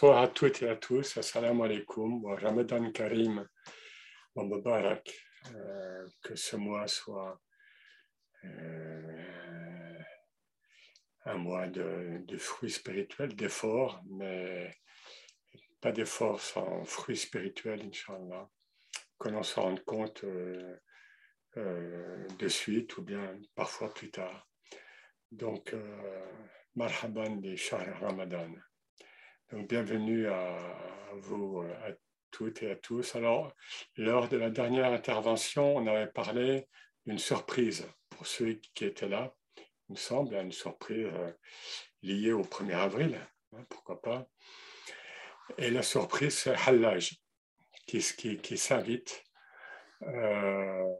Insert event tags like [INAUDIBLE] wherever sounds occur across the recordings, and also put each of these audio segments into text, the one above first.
Bonsoir à toutes et à tous. Assalamu alaikum. Ramadan Karim. Mubarak. Euh, que ce mois soit euh, un mois de, fruits spirituels, d'efforts, mais pas d'efforts sans fruits spirituels, Inch'Allah. Que l'on se rende compte euh, de suite ou bien parfois plus tard. Donc, marhaban des Ramadan. Bienvenue à vous, à toutes et à tous. Alors, lors de la dernière intervention, on avait parlé d'une surprise pour ceux qui étaient là. Il me semble, une surprise euh, liée au 1er avril, hein, pourquoi pas. Et la surprise, c'est Hallaj, qui s'invite, euh,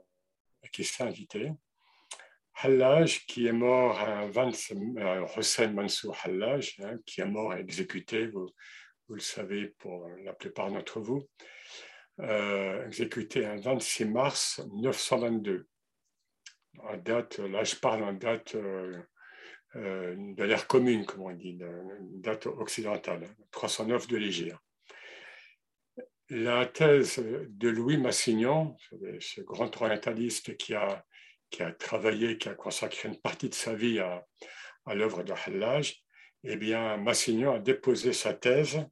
qui s'est invité. Hallaj, qui est mort, 20, euh, Hossein Mansour Hallaj, hein, qui est mort exécuté, vous, le savez pour la plupart d'entre vous, euh, exécuté un 26 mars 1922. En date, là je parle en date euh, de l'ère commune, comme on dit, une date occidentale, 309 de l'Égypte. La thèse de Louis Massignon, ce grand orientaliste qui a qui a travaillé, qui a consacré une partie de sa vie à, l'œuvre de Hallaj, eh bien, Massignon a déposé sa thèse.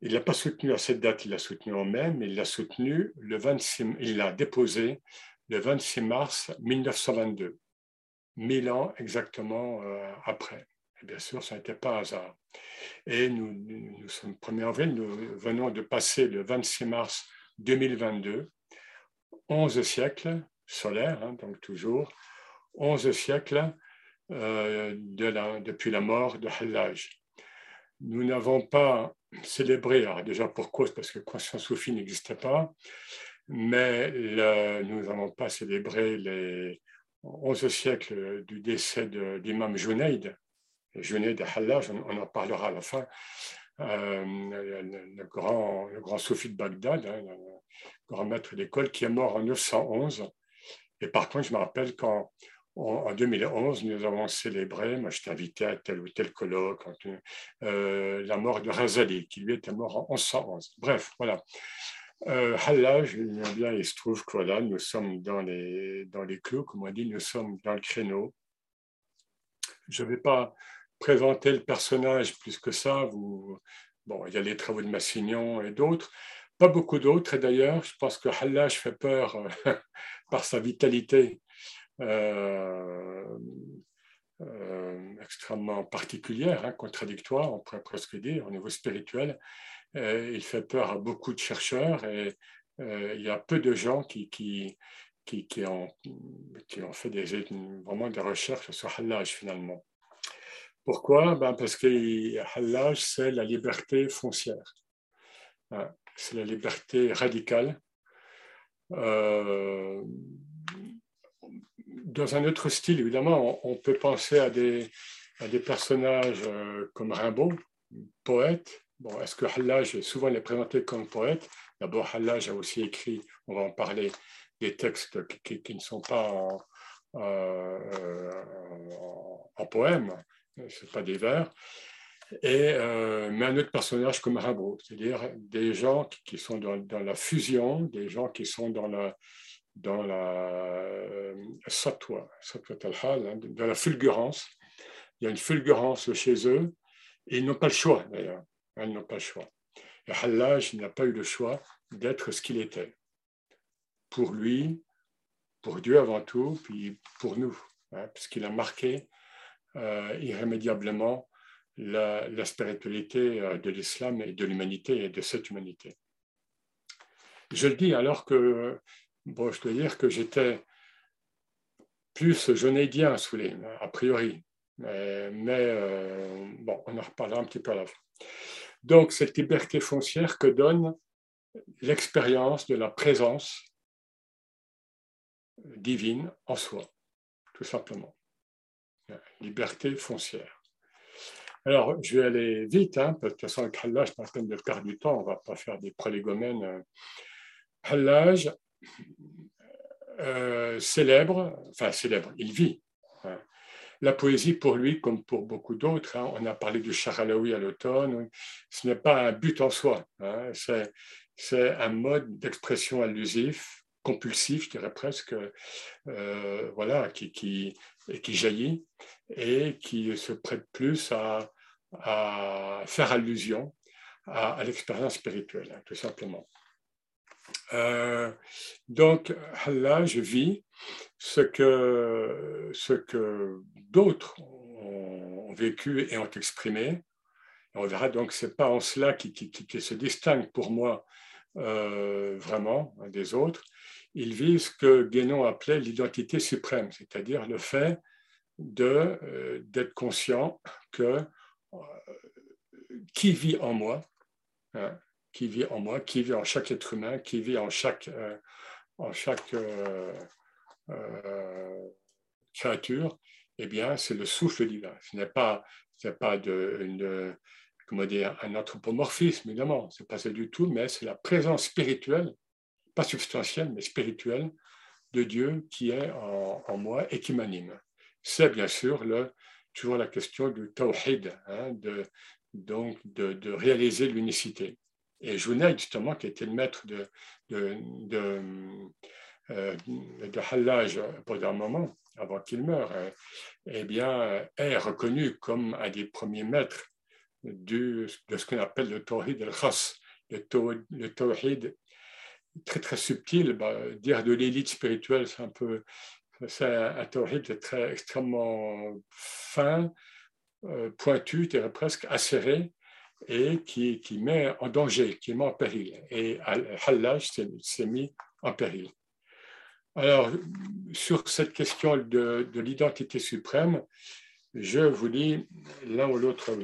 Il l'a pas soutenu à cette date, il l'a soutenu en mai, mais il l'a soutenu le 26, il l'a déposé le 26 mars 1922, mille ans exactement euh, après. Bien sûr, ça n'était pas hasard. Et nous, nous, sommes 1er avril, nous venons de passer le 26 mars 2022, 11 siècles solaire, hein, donc toujours 11 siècles euh, depuis la mort de Hallaj. Nous n'avons pas célébré, déjà pour cause, parce que Conscience Soufi n'existait pas, mais nous n'avons pas célébré les 11 siècles du décès d'Imam Junaid, Junaid Hallaj, on, en parlera à la fin, euh, le, grand, le grand soufi de Bagdad, hein, le grand maître d'école, qui est mort en 911 et par contre, je me rappelle qu'en en 2011, nous avons célébré, moi je invité à tel ou tel colloque, euh, la mort de Razali, qui lui était mort en 1111. Bref, voilà. Euh, bien, il se trouve que voilà, nous sommes dans les, dans les clous, comme on dit, nous sommes dans le créneau. Je ne vais pas présenter le personnage plus que ça. Bon, il y a les travaux de Massignon et d'autres. Pas beaucoup d'autres, et d'ailleurs, je pense que Hallaj fait peur euh, [LAUGHS] par sa vitalité euh, euh, extrêmement particulière, hein, contradictoire, on pourrait presque dire, au niveau spirituel. il fait peur à beaucoup de chercheurs et il y a peu de gens qui, qui, qui, ont, qui ont fait vraiment des recherches sur Hallaj finalement. Pourquoi? Ben Parce que Hallaj, c'est la liberté foncière. C'est la liberté radicale. Euh, dans un autre style, évidemment, on, peut penser à des, personnages euh, comme Rimbaud, poète. Bon, est-ce que Hallaj, souvent il est présenté comme poète? D'abord, Hallaj a aussi écrit, on va en parler, des textes qui, ne sont pas en, euh, en, en poème, ce pas des vers et, euh, mais un autre personnage comme Rimbaud, c'est-à-dire des gens qui, sont dans, la fusion, des gens qui sont dans la, dans la euh, satwa, hein, dans la fulgurance. Il y a une fulgurance chez eux et ils n'ont pas le choix d'ailleurs. Hein, ils n'ont pas le choix. Et Hallaj n'a pas eu le choix d'être ce qu'il était. Pour lui, pour Dieu avant tout, puis pour nous, hein, puisqu'il a marqué euh, irrémédiablement la, spiritualité euh, de l'islam et de l'humanité et de cette humanité. Je le dis alors que, bon, je dois dire que j'étais plus jonédien, a priori, mais, euh, bon, on en reparlera un petit peu à la fin. Donc, cette liberté foncière que donne l'expérience de la présence divine en soi, tout simplement. Liberté foncière. Alors, je vais aller vite, hein, de toute façon, avec Hallaj, pas la de perdre du temps, on ne va pas faire des prolégomènes. Hallaj, euh, célèbre, enfin célèbre, il vit, hein, la poésie, pour lui, comme pour beaucoup d'autres, hein, on a parlé du Charalaoui à l'automne, ce n'est pas un but en soi, hein, c'est un mode d'expression allusif, compulsif, je dirais presque, euh, voilà, qui, jaillit et qui se prête plus à, faire allusion à, l'expérience spirituelle, hein, tout simplement. Euh, donc là, je vis ce que, ce que d'autres ont vécu et ont exprimé. On verra donc, ce n'est pas en cela qui, se distingue pour moi euh, vraiment des autres. Ils vivent ce que Guénon appelait l'identité suprême, c'est-à-dire le fait euh, d'être conscient que qui vit en moi, hein, qui vit en moi, qui vit en chaque être humain, qui vit en chaque, euh, en chaque euh, euh, créature, eh bien, c'est le souffle divin. Ce n'est pas, pas de, comment dire, un anthropomorphisme, évidemment, ce n'est pas ça du tout, mais c'est la présence spirituelle, pas substantielle, mais spirituelle, de Dieu qui est en, moi et qui m'anime. C'est bien sûr le, toujours la question du tawhid, hein, de, donc de, réaliser l'unicité. Et Junaid, justement, qui était le maître de, de, de, euh, Hallaj pendant un moment, avant qu'il meure, euh, eh bien, est reconnu comme un des premiers maîtres de ce qu'on appelle le Tawhid al-Khas, le, le Tawhid très très subtil, bah, dire de l'élite spirituelle, c'est un peu, c'est un, Tawhid très extrêmement fin, euh, pointu, presque acéré, et qui, met en danger, qui met en péril. Et Hallaj s'est mis en péril. Alors, sur cette question de, de l'identité suprême, je vous lis l'un ou l'autre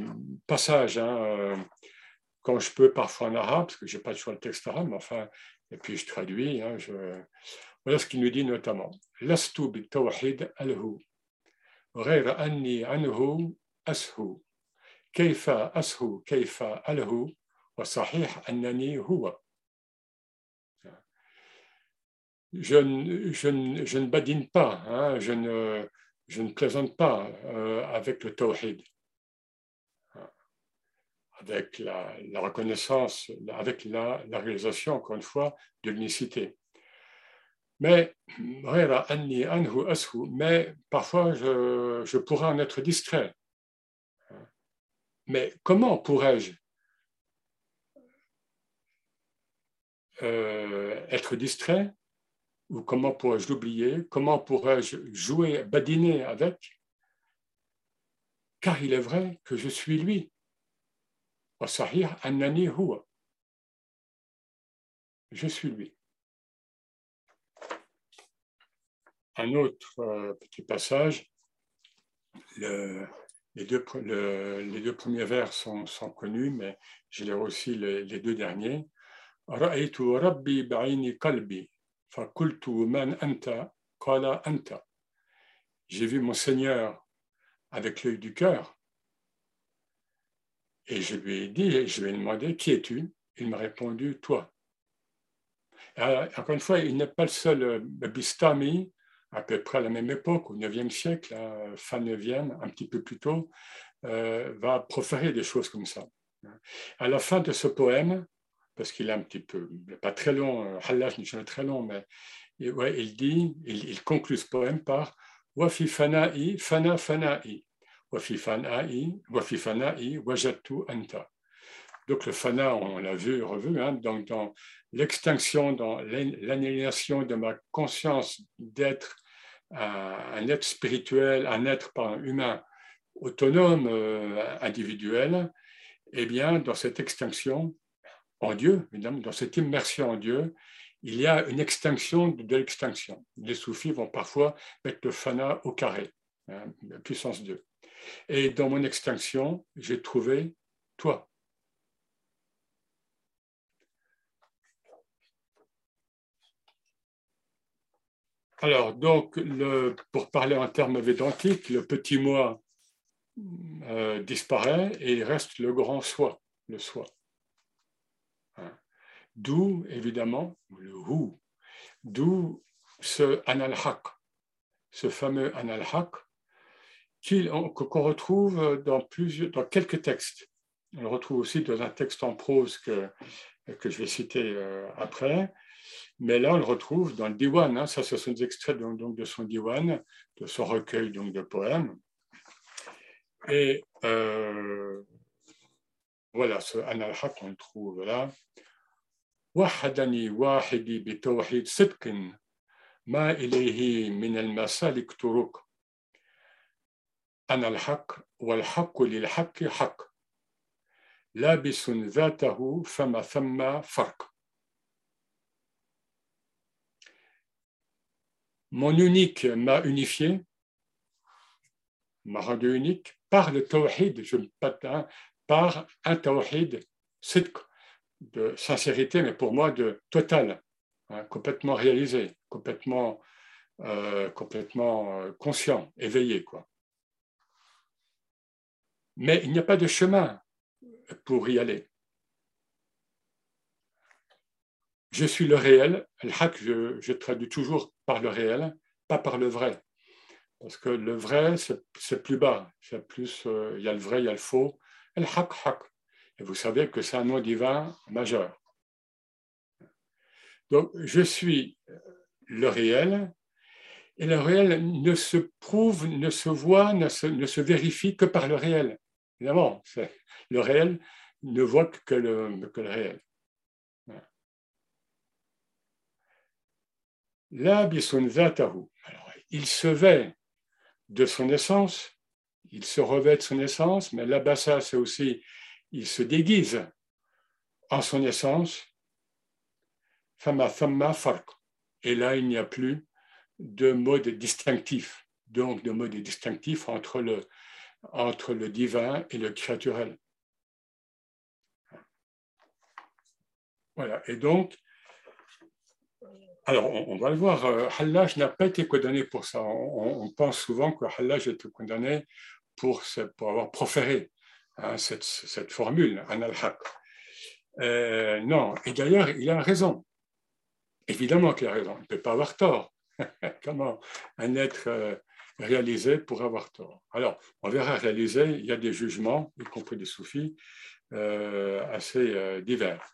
passage, hein, euh, quand je peux, parfois en arabe, parce que je n'ai pas toujours le texte arabe, mais enfin, et puis je traduis. Hein, je... Voilà ce qu'il nous dit notamment. Lastu tawhid alhu, غير anni anhu ashu. كيف أسهو كيف أله وصحيح أنني هو je, je, je, ne badine pas, hein, je, ne, je, ne, plaisante pas euh, avec le tawhid, avec la, la reconnaissance, avec la, la, réalisation, encore une fois, de l'unicité. Mais, mais parfois, je, pourrais en être distrait. Mais comment pourrais-je euh, être distrait ou comment pourrais-je l'oublier? Comment pourrais-je jouer, badiner avec? Car il est vrai que je suis lui. Je suis lui. Un autre euh, petit passage, le, les deux, premiers vers sont, connus, mais je les aussi les, deux derniers. J'ai vu mon Seigneur avec l'œil du cœur et je lui ai dit, je lui ai demandé, qui es-tu? Il m'a répondu, toi. encore une fois, il n'est pas le seul euh, Bistami à peu près à la même époque, au IXe siècle, fin 9e, un petit peu plus tôt, euh, va proférer des choses comme ça. À la fin de ce poème, parce qu'il est un petit peu, pas très long, Hallash n'est très long, mais il dit, il, conclut ce poème par Wafi fana'i, fana fana'i, Wafi fana'i, Wafi fana'i, wajatu anta. Donc le fana, on l'a vu, revu, hein, donc dans l'extinction, dans l'annihilation de ma conscience d'être un, être spirituel, un être humain autonome, euh, individuel, eh bien, dans cette extinction en Dieu, dans cette immersion en Dieu, il y a une extinction de, l'extinction. Les soufis vont parfois mettre le fana au carré, hein, puissance 2. Et dans mon extinction, j'ai trouvé toi. Alors, donc, pour parler en termes védantiques, le petit moi euh, disparaît et il reste le grand soi, le soi. Hein. D'où, évidemment, le hu, d'où ce analhaq, ce fameux analhaq qu'on retrouve dans, plusieurs, dans quelques textes. On le retrouve aussi dans un texte en prose que, que je vais citer euh, après. Mais là, on le retrouve dans le diwan. Hein. Ça, ce sont des extraits donc, de son diwan, de son recueil donc, de poèmes. Et euh, voilà, ce An-al-Haq, on le trouve là. وحدني واحدي بتوحيد صدق ما إليه من المسالك طرق أنا الحق والحق للحق حق لابس ذاته فما ثم فرق Mon unique m'a unifié, m'a rendu unique par le tawhid, je par un tawhid de sincérité, mais pour moi de total, hein, complètement réalisé, complètement, euh, complètement euh, conscient, éveillé. Quoi. Mais il n'y a pas de chemin pour y aller. Je suis le réel. Le haq, je, traduis toujours par le réel, pas par le vrai. Parce que le vrai, c'est plus bas. C'est plus, euh, il y a le vrai, il y a le faux. Haq, haq. Et vous savez que c'est un nom divin majeur. Donc, je suis le réel, et le réel ne se prouve, ne se voit, ne se, vérifie que par le réel. Évidemment, le réel ne voit que le réel. Là, il se vêt de son essence, il se revêt de son essence, mais là-bas, ça, c'est aussi, il se déguise en son essence. Et là, il n'y a plus de mode distinctif, donc de mode distinctif entre le, entre le divin et le créaturel. Voilà, et donc, alors, on, va le voir, euh, Hallaj n'a pas été condamné pour ça. On, pense souvent que Hallaj a été condamné pour, avoir proféré hein, cette, formule, An-al-Haq. Euh, non, et d'ailleurs, il a raison. Évidemment qu'il a raison, il ne peut pas avoir tort. [LAUGHS] Comment un être euh, réalisé pour avoir tort? Alors, on verra réaliser, il y a des jugements, y compris des soufis, assez divers.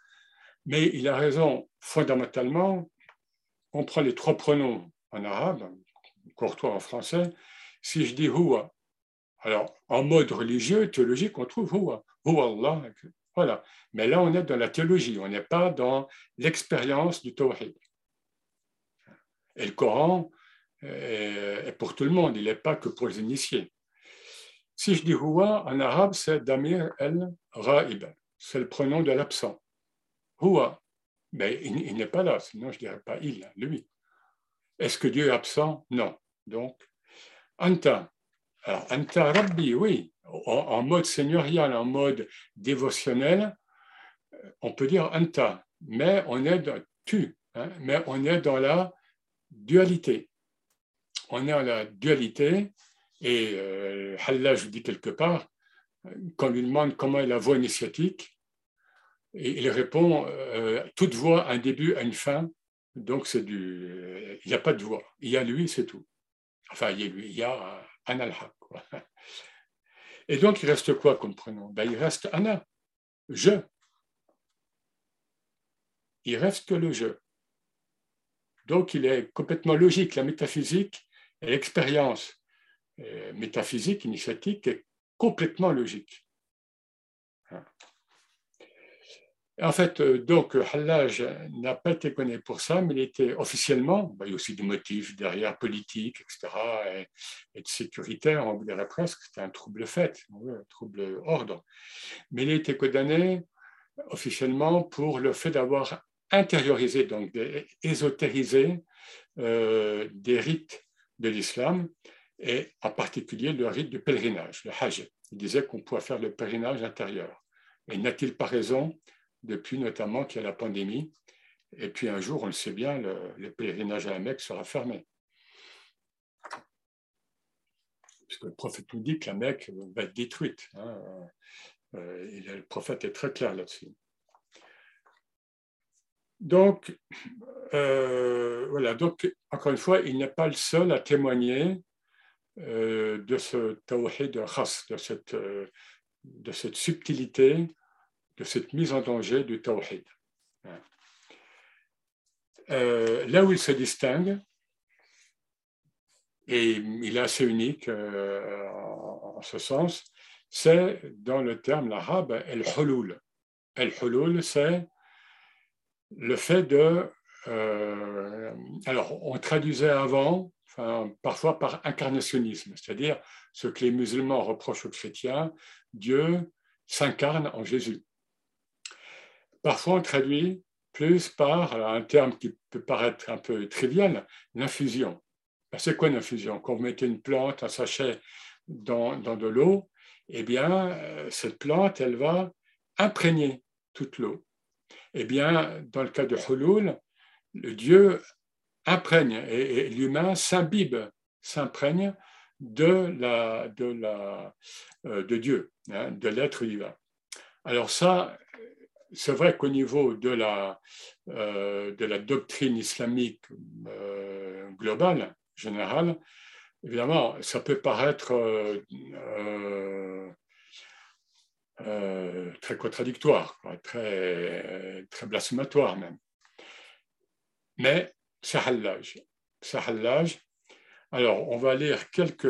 Mais il a raison fondamentalement on prend les trois pronoms en arabe, courtois en français, si je dis huwa, alors en mode religieux, théologique, on trouve huwa, huwa Allah, voilà. Mais là, on est dans la théologie, on n'est pas dans l'expérience du tawhid. Et le Coran est pour tout le monde, il n'est pas que pour les initiés. Si je dis huwa, en arabe, c'est damir el-ra'ib, c'est le pronom de l'absent. Huwa, mais il, n'est pas là, sinon je ne dirais pas il, lui. Est-ce que Dieu est absent? Non. Donc, Anta. Alors, Anta Rabbi, oui. En, mode seigneurial, en mode dévotionnel, on peut dire Anta, mais on est dans tu, hein, mais on est dans la dualité. On est dans la dualité, et euh, Allah, je dis quelque part, quand on lui demande comment est la voie initiatique, il répond euh, toute voix a un début, a une fin. Donc, c'est du. Il n'y a pas de voix. Il y a lui, c'est tout. Enfin, il y a lui, il y a un al [LAUGHS] Et donc, il reste quoi comme prénom? Ben, Il reste Anna, je. Il reste que le je. Donc, il est complètement logique. La métaphysique et l'expérience euh, métaphysique, initiatique est complètement logique. En fait, euh, donc, Hallaj n'a pas été connu pour ça, mais il était officiellement, bah, il y a aussi des motifs derrière politiques, etc., et, de sécuritaire, on dirait presque, c'était un trouble fait, un trouble ordre. Mais il a été condamné officiellement pour le fait d'avoir intériorisé, donc ésotérisé euh, des rites de l'islam, et en particulier le rite du pèlerinage, le hajj. Il disait qu'on pouvait faire le pèlerinage intérieur. Et n'a-t-il pas raison depuis notamment qu'il y a la pandémie. Et puis un jour, on le sait bien, le, pèlerinage à la Mecque sera fermé. Puisque le prophète nous dit que la Mecque va être détruite. Hein. Euh, le prophète est très clair là-dessus. Donc, euh, voilà, donc, encore une fois, il n'est pas le seul à témoigner de ce tawhid de khas, de cette, de cette subtilité, de cette mise en danger du tawhid. là où il se distingue, et il est assez unique en, ce sens, c'est dans le terme l'arabe el-hulul. El-hulul, c'est le fait de... Euh, alors, on traduisait avant, parfois par incarnationnisme, c'est-à-dire ce que les musulmans reprochent aux chrétiens, Dieu s'incarne en Jésus. Parfois, on traduit plus par un terme qui peut paraître un peu trivial, l'infusion. Ben, c'est quoi une infusion? Quand vous mettez une plante, un sachet dans, dans de l'eau, eh bien, euh, cette plante, elle va imprégner toute l'eau. Eh bien, dans le cas de Hulul, le Dieu imprègne et, l'humain s'imbibe, s'imprègne de, la, de, la, euh, de Dieu, hein, de l'être divin. Alors ça, c'est vrai qu'au niveau de la, euh, de la doctrine islamique globale, générale, évidemment, ça peut paraître euh, très contradictoire, très, très blasphématoire même. Mais c'est hallage. Alors, on va lire quelques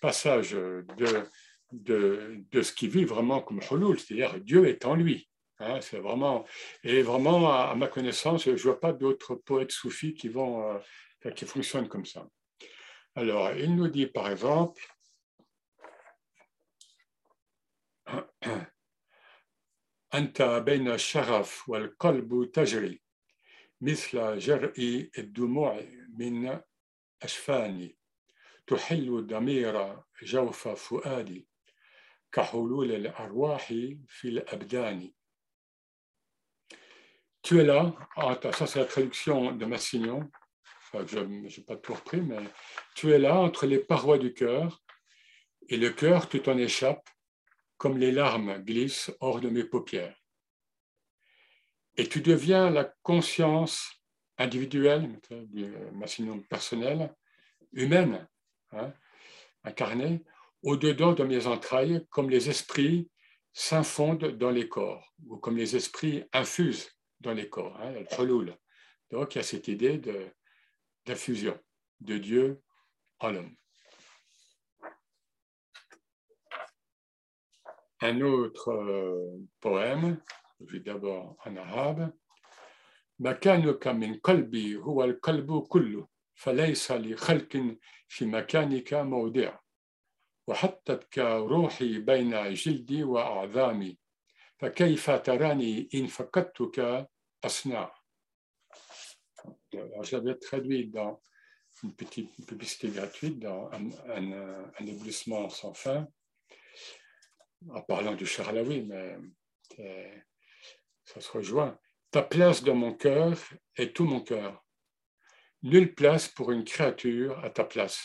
passages de, de, de ce qui vit vraiment comme hulul, c'est-à-dire Dieu est en lui. Hein, c'est vraiment, et vraiment, à, ma connaissance, je ne vois pas d'autres poètes soufis qui, vont, euh, qui fonctionnent comme ça. Alors, il nous dit par exemple, أنت بين الشغف والقلب تجري مثل جرء الدموع من أشفاني تحل ضمير جوف فؤادي كحلول الأرواح في الأبدان tu es là, ça c'est la traduction de Massignon, je n'ai pas tout repris, mais tu es là entre les parois du cœur, et le cœur, tu t'en échappes, comme les larmes glissent hors de mes paupières. Et tu deviens la conscience individuelle, ma personnelle, humaine, hein, incarnée, au-dedans de mes entrailles, comme les esprits s'infondent dans les corps, ou comme les esprits infusent dans les corps, hein, le Donc il y a cette idée d'infusion de Dieu en l'homme. un autre euh, poème, je vais d'abord en arabe. مكانك من قلبي هو القلب كله فليس لخلق في مكانك موضع وحطتك روحي بين جلدي وأعظامي فكيف تراني إن فقدتك Asna. Alors, euh, je l'avais traduit dans une petite publicité gratuite, dans un, euh, un, éblouissement sans fin, en parlant du charlaoui, mais euh, ça se rejoint. Ta place dans mon cœur est tout mon cœur. Nulle place pour une créature à ta place.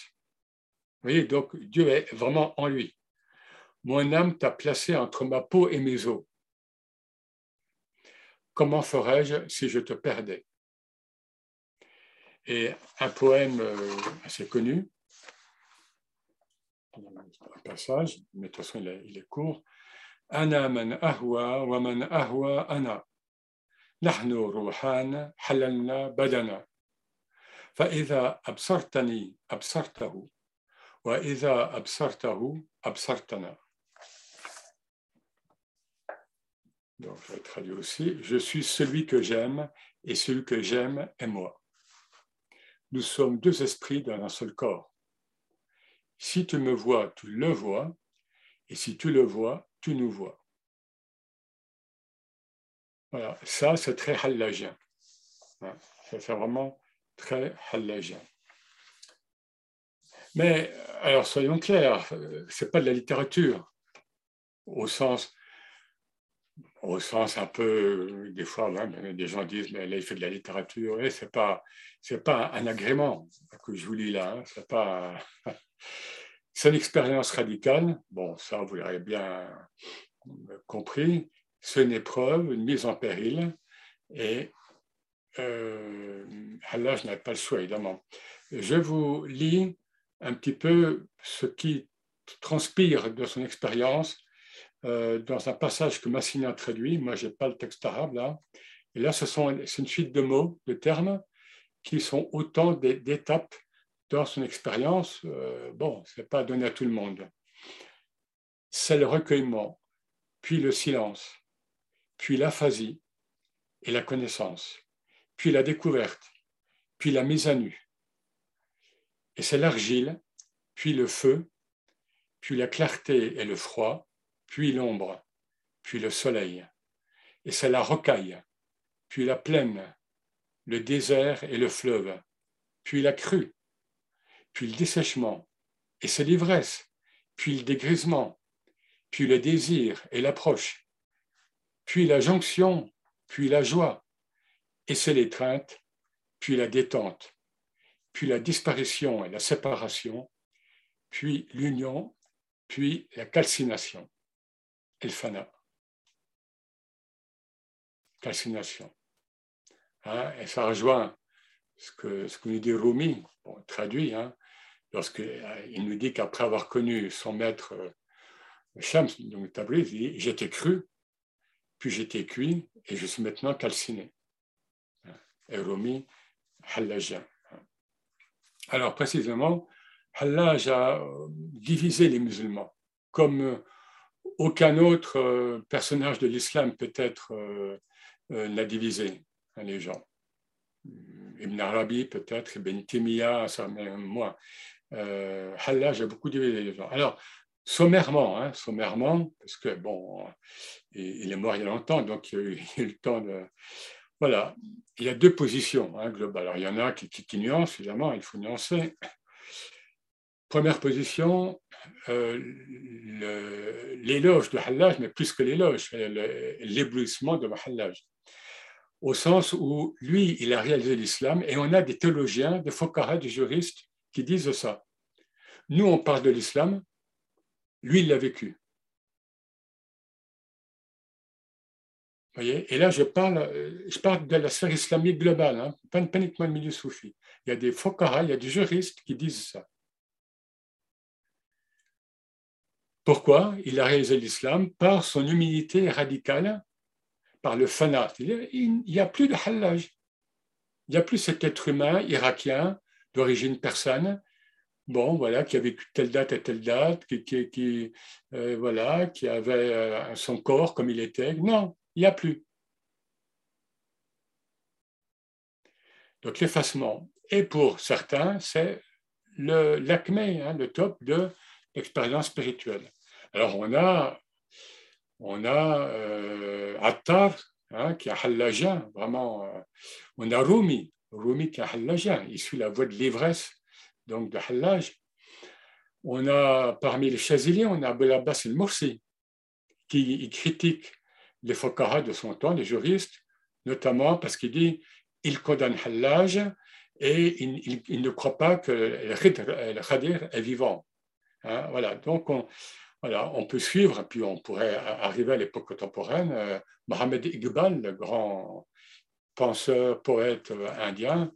Vous voyez, donc Dieu est vraiment en lui. Mon âme t'a placé entre ma peau et mes os. Comment ferais-je si je te perdais Et un poème euh, assez connu, un passage, mais de toute façon il est, il est court. أنا من أهوى ومن أهوى أنا نحن روحان حللنا بدنا فإذا أبصرتني أبصرته وإذا أبصرته أبصرتنا Donc, je vais traduire aussi. Je suis celui que j'aime et celui que j'aime est moi. Nous sommes deux esprits dans un seul corps. Si tu me vois, tu le vois, et si tu le vois, tu nous vois. Voilà, ça c'est très hallagien. Ça c'est vraiment très hallagien. Mais alors soyons clairs, c'est pas de la littérature au sens au sens un peu, des fois, des gens disent, mais là, il fait de la littérature. Et c'est pas, pas un agrément que je vous lis là. Hein. C'est pas, [LAUGHS] c'est une expérience radicale. Bon, ça, vous l'avez bien compris. C'est une épreuve, une mise en péril. Et euh, Allah, je n'ai pas le choix, évidemment. Je vous lis un petit peu ce qui transpire de son expérience euh, dans un passage que Massini a traduit. Moi, je n'ai pas le texte arabe là. Et là, c'est une suite de mots, de termes, qui sont autant d'étapes dans son expérience. Euh, bon, ce n'est pas donné à tout le monde. C'est le recueillement, puis le silence, puis l'aphasie et la connaissance, puis la découverte, puis la mise à nu. Et c'est l'argile, puis le feu, puis la clarté et le froid, puis l'ombre, puis le soleil. Et c'est la rocaille, puis la plaine, le désert et le fleuve, puis la crue, puis le dessèchement, et c'est l'ivresse, puis le dégrisement, puis le désir et l'approche, puis la jonction, puis la joie, et c'est l'étreinte, puis la détente, puis la disparition et la séparation, puis l'union, puis la calcination, el fana. Calcination. Hein, et ça rejoint ce que, nous dit Rumi, traduit, hein, lorsqu'il euh, nous dit qu'après avoir connu son maître euh, Shams, donc Tabriz, il dit J'étais cru, puis j'étais cuit, et je suis maintenant calciné. Hein, et Rumi, Hallajah. Alors précisément, Hallaj a euh, divisé les musulmans, comme aucun autre personnage de l'islam peut-être l'a divisé. Hein, les gens. Ibn Arabi peut-être, Ibn Timiya, ça moi. Euh, Hallaj a beaucoup divisé les gens. Alors, sommairement, hein, sommairement, parce que bon, il est mort il y a longtemps, donc il y a eu, le temps de. Voilà, il y a deux positions hein, globales. Alors, il y en a qui, qui, nuancent, évidemment, il faut nuancer. Première position, euh, l'éloge de Hallaj, mais plus que l'éloge, l'éblouissement de Hallaj au sens où lui, il a réalisé l'islam, et on a des théologiens, des fokara, des juristes qui disent ça. Nous, on parle de l'islam, lui, il l'a vécu. Voyez? Et là, je parle, je parle de la sphère islamique globale, hein, pas, uniquement le milieu soufi. Il y a des fokara, il y a des juristes qui disent ça. Pourquoi Il a réalisé l'islam par son humilité radicale par le fanat. Il n'y a plus de halaj. Il n'y a plus cet être humain irakien d'origine persane, bon, voilà, qui a vécu telle date et telle date, qui, euh, voilà, qui avait euh, son corps comme il était. Non, il n'y a plus. Donc l'effacement. Et pour certains, c'est l'acmé, hein, le top de l'expérience spirituelle. Alors on a on a euh, Attar, hein, qui a Hallaja, vraiment. Euh, on a Rumi, Rumi qui a Hallaja, il suit la voie de l'ivresse, donc de Hallaj. On a parmi les Chaziliens, on a Abul Abbas el-Mursi, qui critique les Fokara de son temps, les juristes, notamment parce qu'il dit il condamne Hallaj et il, ne croit pas que le Khadir est vivant. Hein, voilà, donc on, voilà, on peut suivre, puis on pourrait arriver à l'époque contemporaine. Euh, Mohamed Iqbal, le grand penseur, poète euh, indien,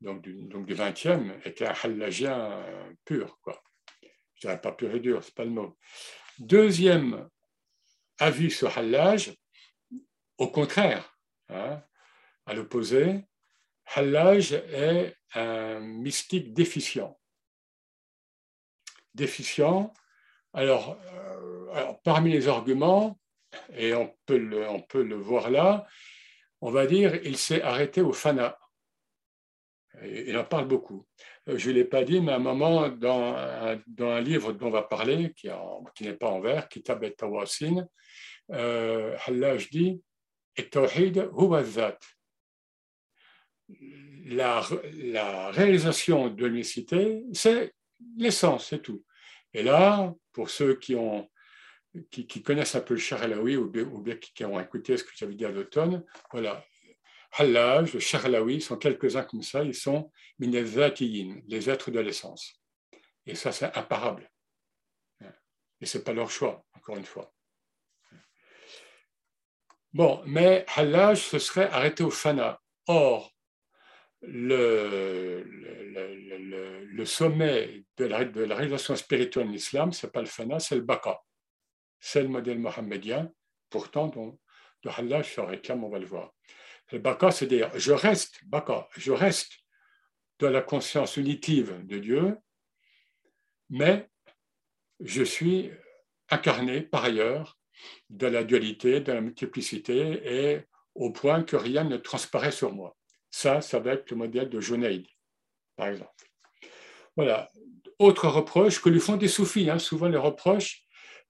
donc du, donc du 20e, était un hallagien euh, pur. Quoi. Je dirais pas pur et dur, c'est pas le mot. Deuxième avis sur Hallaj, au contraire, hein, à l'opposé, Hallaj est un mystique déficient. Déficient alors, euh, alors, parmi les arguments, et on peut, le, voir là, on va dire il s'est arrêté au fana. Il en parle beaucoup. Euh, je ne l'ai pas dit, mais à un moment, dans un, livre dont on va parler, qui, n'est pas en vert, Kitab et Tawasin, euh, Hallaj dit la, la réalisation de l'unicité, c'est l'essence, c'est tout. Et là, pour ceux qui, connaissent un peu le Charlaoui ou, bien qui ont écouté ce que j'avais dit à l'automne, voilà, Hallaj, le Charlaoui, sont quelques-uns comme ça, ils sont les êtres de l'essence. Et ça, c'est imparable. Et ce n'est pas leur choix, encore une fois. Bon, mais Hallaj se serait arrêté au fana. Or, le, sommet de la, de réalisation spirituelle en islam, ce n'est pas le fana, c'est le baka. C'est le modèle mohammedien, pourtant, dont le halal se réclame, on va le voir. Le baka, c'est dire je reste, baka, je reste dans la conscience unitive de Dieu, mais je suis incarné par ailleurs de la dualité, de la multiplicité, et au point que rien ne transparaît sur moi. Ça, ça va être le modèle de Junaid, par exemple. Voilà. Autre reproche que lui font des soufis, hein. souvent les reproches,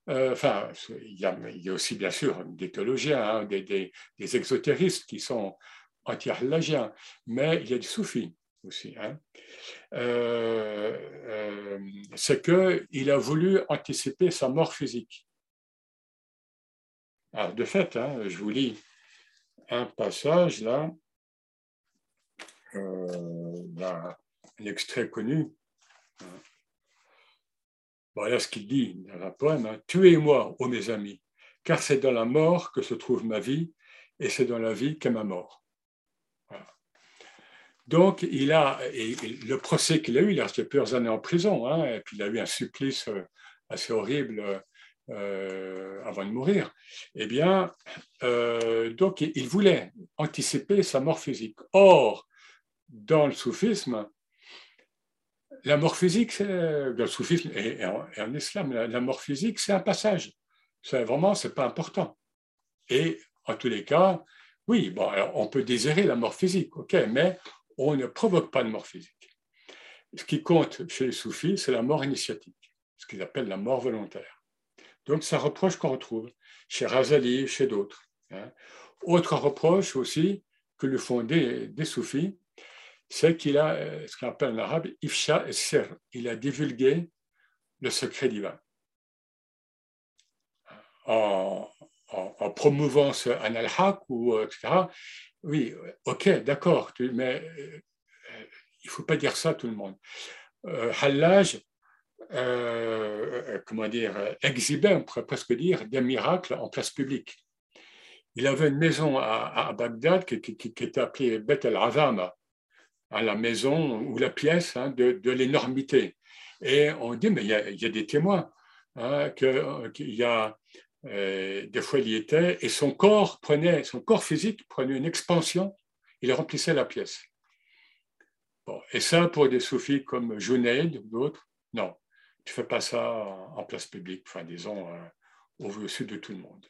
euh, enfin, il y, a, aussi bien sûr des théologiens, hein, des, des, exotéristes qui sont anti-halagiens, mais il y a des soufis aussi. Hein. Euh, euh, c'est qu'il a voulu anticiper sa mort physique. Alors, de fait, hein, je vous lis un passage là, euh, un extrait connu. Voilà ce qu'il dit dans un poème Tuez-moi, ô mes amis, car c'est dans la mort que se trouve ma vie, et c'est dans la vie qu'est ma mort. Donc, il a, le procès qu'il a eu, il a resté plusieurs années en prison, hein, et puis il a eu un supplice euh, assez horrible euh, avant de mourir. Eh bien, euh, donc, il voulait anticiper sa mort physique. Or, dans le soufisme, la mort physique, dans le soufisme et, en, islam, la, mort physique, c'est un passage. C'est vraiment, c'est pas important. Et en tous les cas, oui, bon, on peut désirer la mort physique, ok, mais on ne provoque pas de mort physique. Ce qui compte chez les soufis, c'est la mort initiatique, ce qu'ils appellent la mort volontaire. Donc, c'est un reproche qu'on retrouve chez Razali, chez d'autres. Hein. Autre reproche aussi que le font des, soufis, c'est qu'il a euh, ce qu'on appelle en arabe ifsha ser. Il a divulgué le secret divin. En, promouvant ce al ou euh, etc. Oui, ok, d'accord, mais euh, il ne faut pas dire ça à tout le monde. Euh, Hallaj, euh, comment dire, exhibait, on pourrait presque dire, des miracles en place publique. Il avait une maison à, Bagdad qui, était appelée Bet el-Azama, hein, la maison ou la pièce hein, de, l'énormité. Et on dit, mais il y a, des témoins, hein, y a euh, des fois il y était, et son corps prenait, son corps physique prenait une expansion, il remplissait la pièce. et ça, pour des soufis comme Junaid ou d'autres, non, tu fais pas ça en place publique, enfin disons euh, au-dessus de tout le monde.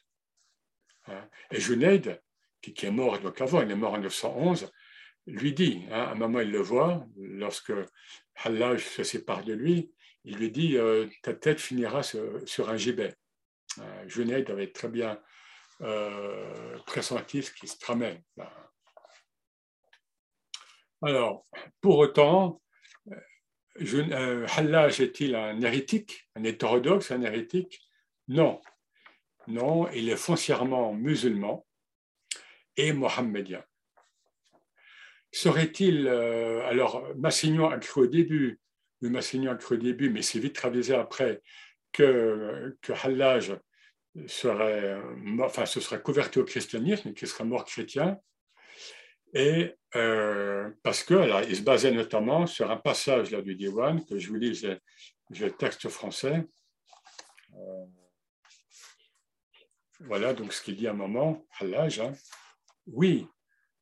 Hein. Et Junaid, qui, est mort donc avant, il est mort en 911, lui dit, hein, à un moment il le voit, lorsque Hallaj se sépare de lui, il lui dit, euh, ta tête finira sur un gibet. Euh, Junaid avait très bien euh, pressenti ce qui se tramait. Alors, pour autant, euh, Hallaj est-il un hérétique, un hétérodoxe, un hérétique? Non. Non, il est foncièrement musulman et mohammedien. Serait-il. alors, Massignon a cru au début, Massignon a cru au début, mais c'est vite traversé après, que, que Hallaj serait, enfin, se serait converti au christianisme, qui serait mort chrétien, et euh, parce que alors, il se basait notamment sur un passage là, du Diwan, que je vous lis, j'ai le texte français. Euh, voilà donc ce qu'il dit à un moment, l'âge. Hein. Oui,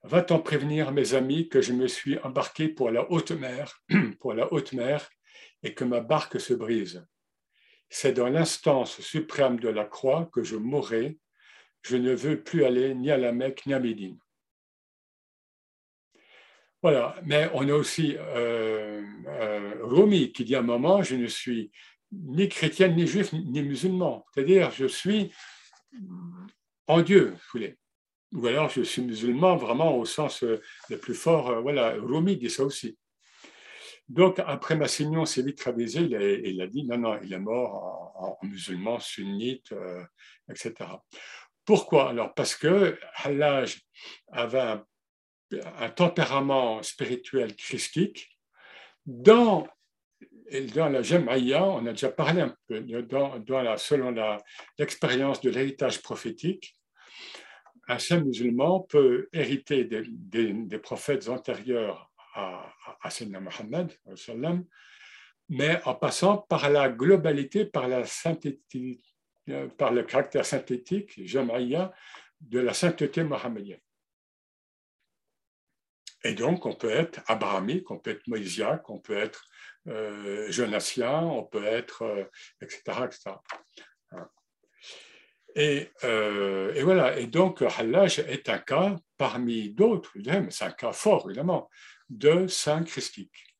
va-t-on prévenir mes amis que je me suis embarqué pour la haute mer, [CLEARS THROAT] pour la haute mer, et que ma barque se brise c'est dans l'instance suprême de la croix que je mourrai. Je ne veux plus aller ni à la Mecque ni à Médine. Voilà, mais on a aussi euh, euh, qui dit à un moment, je ne suis ni chrétien, ni juif, ni musulman. C'est-à-dire, je suis en Dieu, vous voulez. Ou alors, je suis musulman vraiment au sens euh, le plus fort. Voilà, Rumi dit ça aussi. Donc, après Massignon s'est vite traversé, il a, dit non, non, il est mort en, musulman, sunnite, euh, etc. Pourquoi? Alors, parce que Hallaj avait un, tempérament spirituel christique. Dans, dans la Jemaïa, on a déjà parlé un peu, la, selon l'expérience de l'héritage prophétique, un saint musulman peut hériter des prophètes antérieurs à, à, à Mohammed, mais en passant par la globalité, par, la euh, par le caractère synthétique, jamaïa, de la sainteté mohammedienne. Et donc, on peut être abrahamique, on peut être moïsiaque, on peut être euh, jonassien, on peut être, etc., euh, etc. Et, euh, et, voilà. Et donc, Hallaj est un cas parmi d'autres, c'est un cas fort, évidemment, de saints christiques,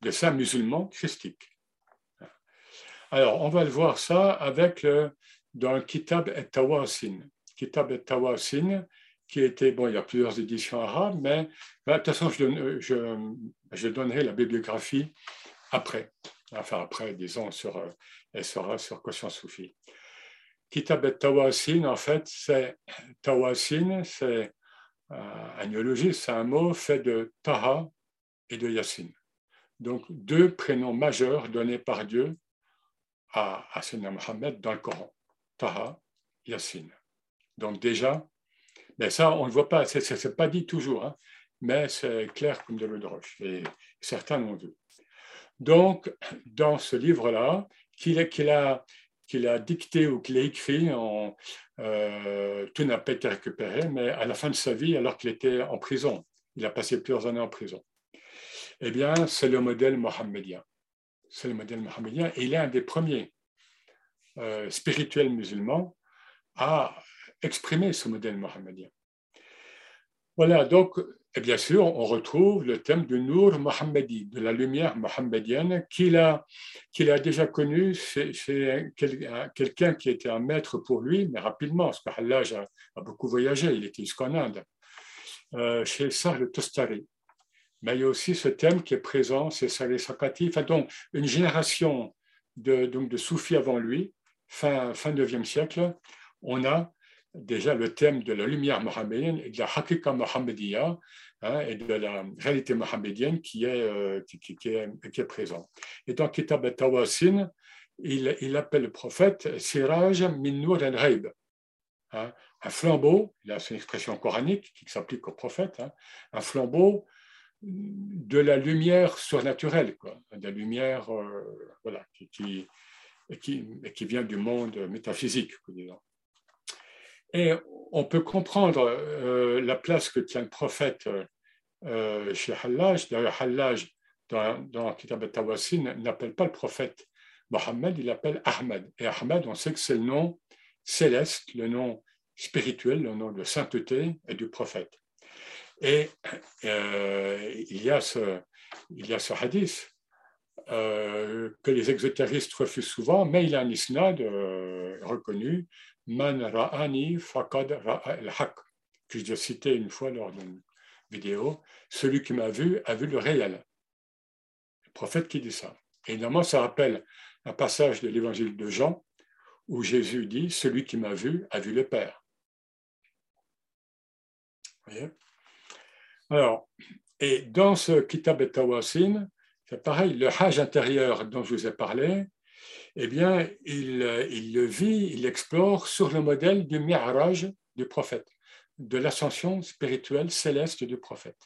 de saints musulmans christiques. Alors, on va le voir ça avec le, dans le Kitab et Tawasin. Kitab et Tawasin, qui était, bon, il y a plusieurs éditions arabes, mais de toute façon, je, donnerai la bibliographie après. Enfin, après, disons, sur, elle sera sur Quotient Soufi. Kitab et Tawasin, en fait, c'est Tawasin, c'est euh, c'est un mot fait de Taha et de Yassin. Donc, deux prénoms majeurs donnés par Dieu à, à Mohammed dans le Coran. Taha, Yassin. Donc, déjà, mais ça, on ne voit pas, ce n'est pas dit toujours, hein, mais c'est clair comme de l'eau de roche, et certains l'ont vu. Donc, dans ce livre-là, qu'il a, qu'il a dicté ou qu'il a écrit, euh, tout n'a pas été récupéré, mais à la fin de sa vie, alors qu'il était en prison, il a passé plusieurs années en prison. Eh bien, c'est le modèle mohammedien. C'est le modèle mohammedien et il est un des premiers euh, spirituels musulmans à exprimer ce modèle mohammedien. Voilà, donc et bien sûr, on retrouve le thème du Nour Mohammedi, de la lumière mohammedienne, qu'il a, qu'il a déjà connu chez, quelqu'un qui était un maître pour lui, mais rapidement, parce que Hallaj a, beaucoup voyagé, il était jusqu'en Inde, euh, chez Sahl Tostari. Mais il y a aussi ce thème qui est présent, c'est Saleh Sakati, enfin, donc une génération de, donc, de soufis avant lui, fin, fin 9e siècle, on a déjà le thème de la lumière mohammedienne et de la hakika mohammediya hein, et de la réalité mohammedienne qui est, euh, qui, est, qui est présent. Et dans Kitab al-Tawasin, il, appelle le prophète Siraj min nur al hein, un flambeau, il a une expression coranique qui s'applique au prophète, hein, un flambeau de la lumière surnaturelle, quoi, de la lumière euh, qui, qui, qui, vient du monde métaphysique, disons. Et on peut comprendre euh, la place que tient le prophète euh, chez Hallaj. D'ailleurs, Hallaj, dans, dans Kitab al-Tawassin, n'appelle pas le prophète Mohammed, il l'appelle Ahmed. Et Ahmed, on sait que c'est le nom céleste, le nom spirituel, le nom de sainteté et du prophète. Et euh, il, y a ce, il y a ce hadith que les exotéristes refusent souvent, mais il a un isnad reconnu Man ra'ani faqad ra'a haq que j'ai cité une fois lors d'une vidéo. Celui qui m'a vu a vu le réel. Le prophète qui dit ça. Et évidemment, ça rappelle un passage de l'évangile de Jean où Jésus dit Celui qui m'a vu a vu le Père. Voyez? Alors, et dans ce Kitab et Tawasin, c'est pareil, le Hajj intérieur dont je vous ai parlé, eh bien, il, le vit, il l'explore sur le modèle du Mi'raj du prophète, de l'ascension spirituelle céleste du prophète.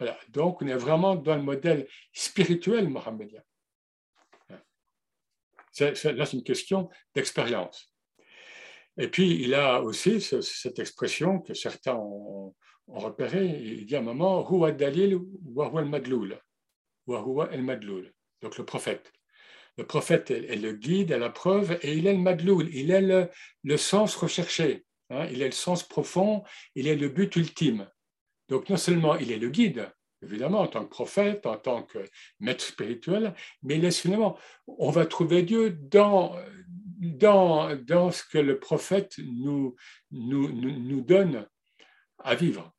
Voilà. Donc, on est vraiment dans le modèle spirituel mohammedien. là, c'est une question d'expérience. Et puis, il a aussi cette expression que certains ont, repérée. Il dit à un moment, Huwa dalil wa huwa al-madloul. Wa huwa al-madloul. Donc, le prophète. Le prophète est, le guide à la preuve et il est le madloul, il est le, sens recherché, hein. il est le sens profond, il est le but ultime. Donc non seulement il est le guide, évidemment, en tant que prophète, en tant que maître spirituel, mais il est finalement, on va trouver Dieu dans, dans, dans ce que le prophète nous, nous, nous, donne à vivre.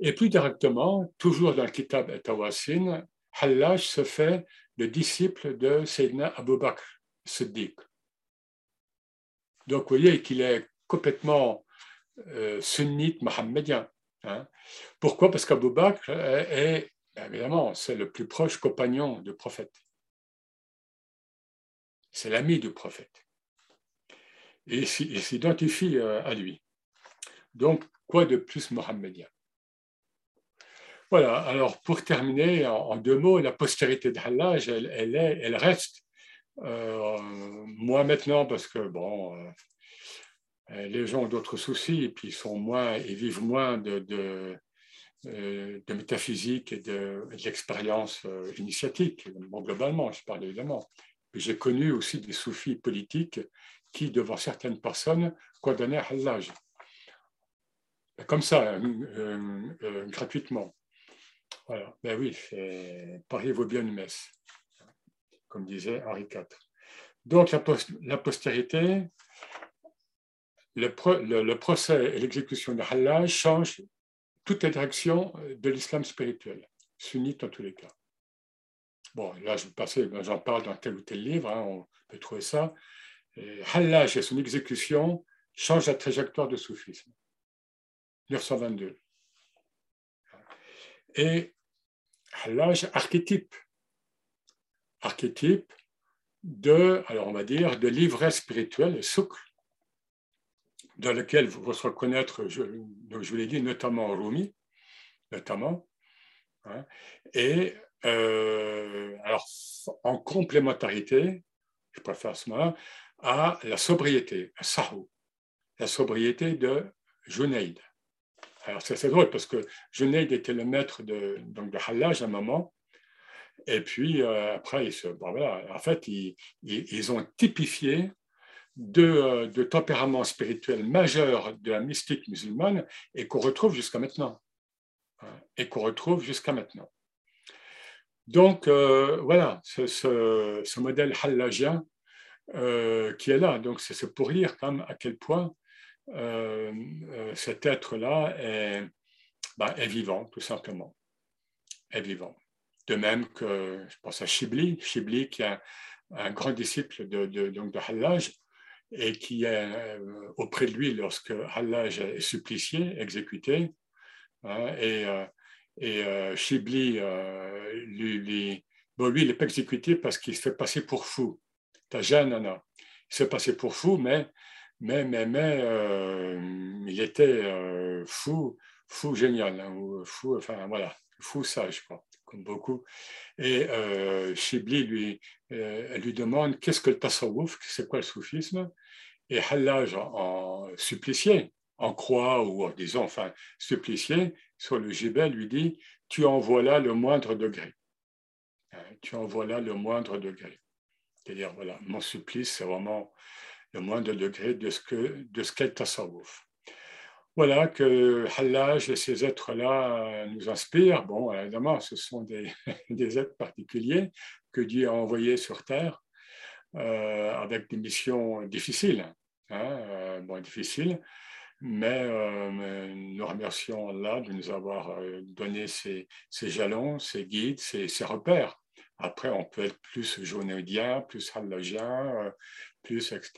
Et plus directement, toujours dans le Kitab et Tawasin, Hallaj se fait le disciple de Sayyidina Abu Bakr Siddiq. Donc, vous voyez qu'il est complètement euh, sunnite mohammedien. Hein. Pourquoi? Parce qu'Abu Bakr est, évidemment, c'est le plus proche compagnon du prophète. C'est l'ami du prophète. Et il s'identifie euh, à lui. Donc, quoi de plus mohammedien? Voilà, alors pour terminer, en, deux mots, la postérité de Hallaj, elle, est, elle reste. Euh, moi maintenant, parce que bon, euh, les gens ont d'autres soucis et puis ils, sont moins, ils vivent moins de, de, euh, de métaphysique et de, l'expérience initiatique. Bon, globalement, je parle évidemment. J'ai connu aussi des soufis politiques qui, devant certaines personnes, condamnaient Hallaj. Comme ça, gratuitement. Ben oui, Paris vaut bien une messe, comme disait Henri IV. Donc la, postérité, le, procès et l'exécution de Hallaj changent toute la direction de l'islam spirituel, sunnite en tous les cas. Bon, là, je passer, ben, j'en parle dans tel ou tel livre, hein, on peut trouver ça. Hallaj et son exécution changent la trajectoire du soufisme. 1922 et l'âge archétype. Archétype de, alors on va dire, de l'ivresse spirituelle, souk, dans lequel vous pouvez reconnaître, je, vous l'ai dit, notamment Rumi, notamment, hein, et euh, alors en complémentarité, je préfère ce mot, à la sobriété, à Sahou, la sobriété de Junaid. Alors c'est drôle parce que Junaid était le maître de, donc de à un moment. Et puis euh, après, en fait, ils, ont typifié deux, de tempéraments spirituels majeurs de la mystique musulmane et qu'on retrouve jusqu'à maintenant. Hein, et qu'on retrouve jusqu'à maintenant. Donc euh, voilà, ce, ce, modèle hallagien euh, qui est là. Donc c'est pour dire quand même à quel point euh, euh, cet être-là est, bah, est, vivant, tout simplement. Est vivant. De même que, je pense à Shibli, Shibli qui est un, grand disciple de, de, donc de Hallaj et qui est euh, auprès de lui lorsque Hallaj est supplicié, exécuté. Hein, et et Shibli, lui, lui, bon, lui, il n'est pas exécuté parce qu'il se fait passer pour fou. Tajanana. Il se fait passer pour fou, mais mais, mais, mais euh, il était euh, fou, fou génial, hein, fou, enfin voilà, fou sage, quoi, comme beaucoup. Et euh, Shibli lui, elle lui demande qu'est-ce que le tasawwuf, c'est quoi le soufisme? Et Hallaj, en, supplicié, en croix ou disons, enfin, supplicié, sur le gibel, lui dit Tu en vois le moindre degré. Hein, tu en vois le moindre degré. C'est-à-dire, voilà, mon supplice, c'est vraiment le moindre degré de ce qu'est de ce qu'est Tasawwuf. Voilà que Hallaj et ces êtres-là nous inspirent. Bon, évidemment, ce sont des, [LAUGHS] des, êtres particuliers que Dieu a envoyés sur Terre euh, avec des missions difficiles. Hein, euh, bon, difficiles, mais euh, nous remercions Allah de nous avoir donné ces, ces jalons, ces guides, ces, repères. Après, on peut être plus jonéodien, plus hallagien, plus, etc.,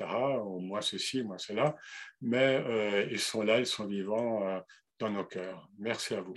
ou moi ceci, moi cela, mais euh, ils sont là, ils sont vivants euh, dans nos cœurs. Merci à vous.